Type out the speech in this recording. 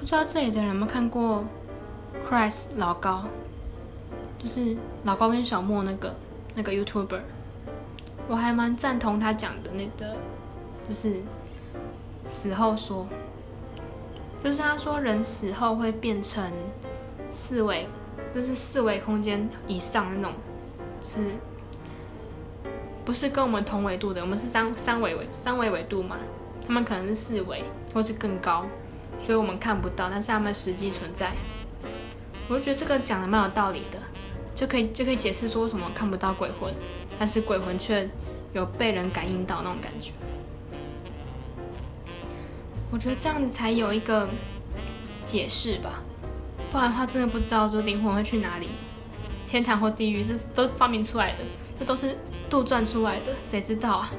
不知道这里的人有没有看过 Chris 老高，就是老高跟小莫那个那个 YouTuber，我还蛮赞同他讲的那个，就是死后说，就是他说人死后会变成四维，就是四维空间以上那种，是不是跟我们同纬度的？我们是三三维维三维纬度嘛，他们可能是四维或是更高，所以我们看不到，但是他们实际存在。我就觉得这个讲的蛮有道理的，就可以就可以解释说为什么看不到鬼魂，但是鬼魂却有被人感应到那种感觉。我觉得这样子才有一个解释吧，不然的话真的不知道说灵魂会去哪里，天堂或地狱是都发明出来的，这都是杜撰出来的，谁知道啊？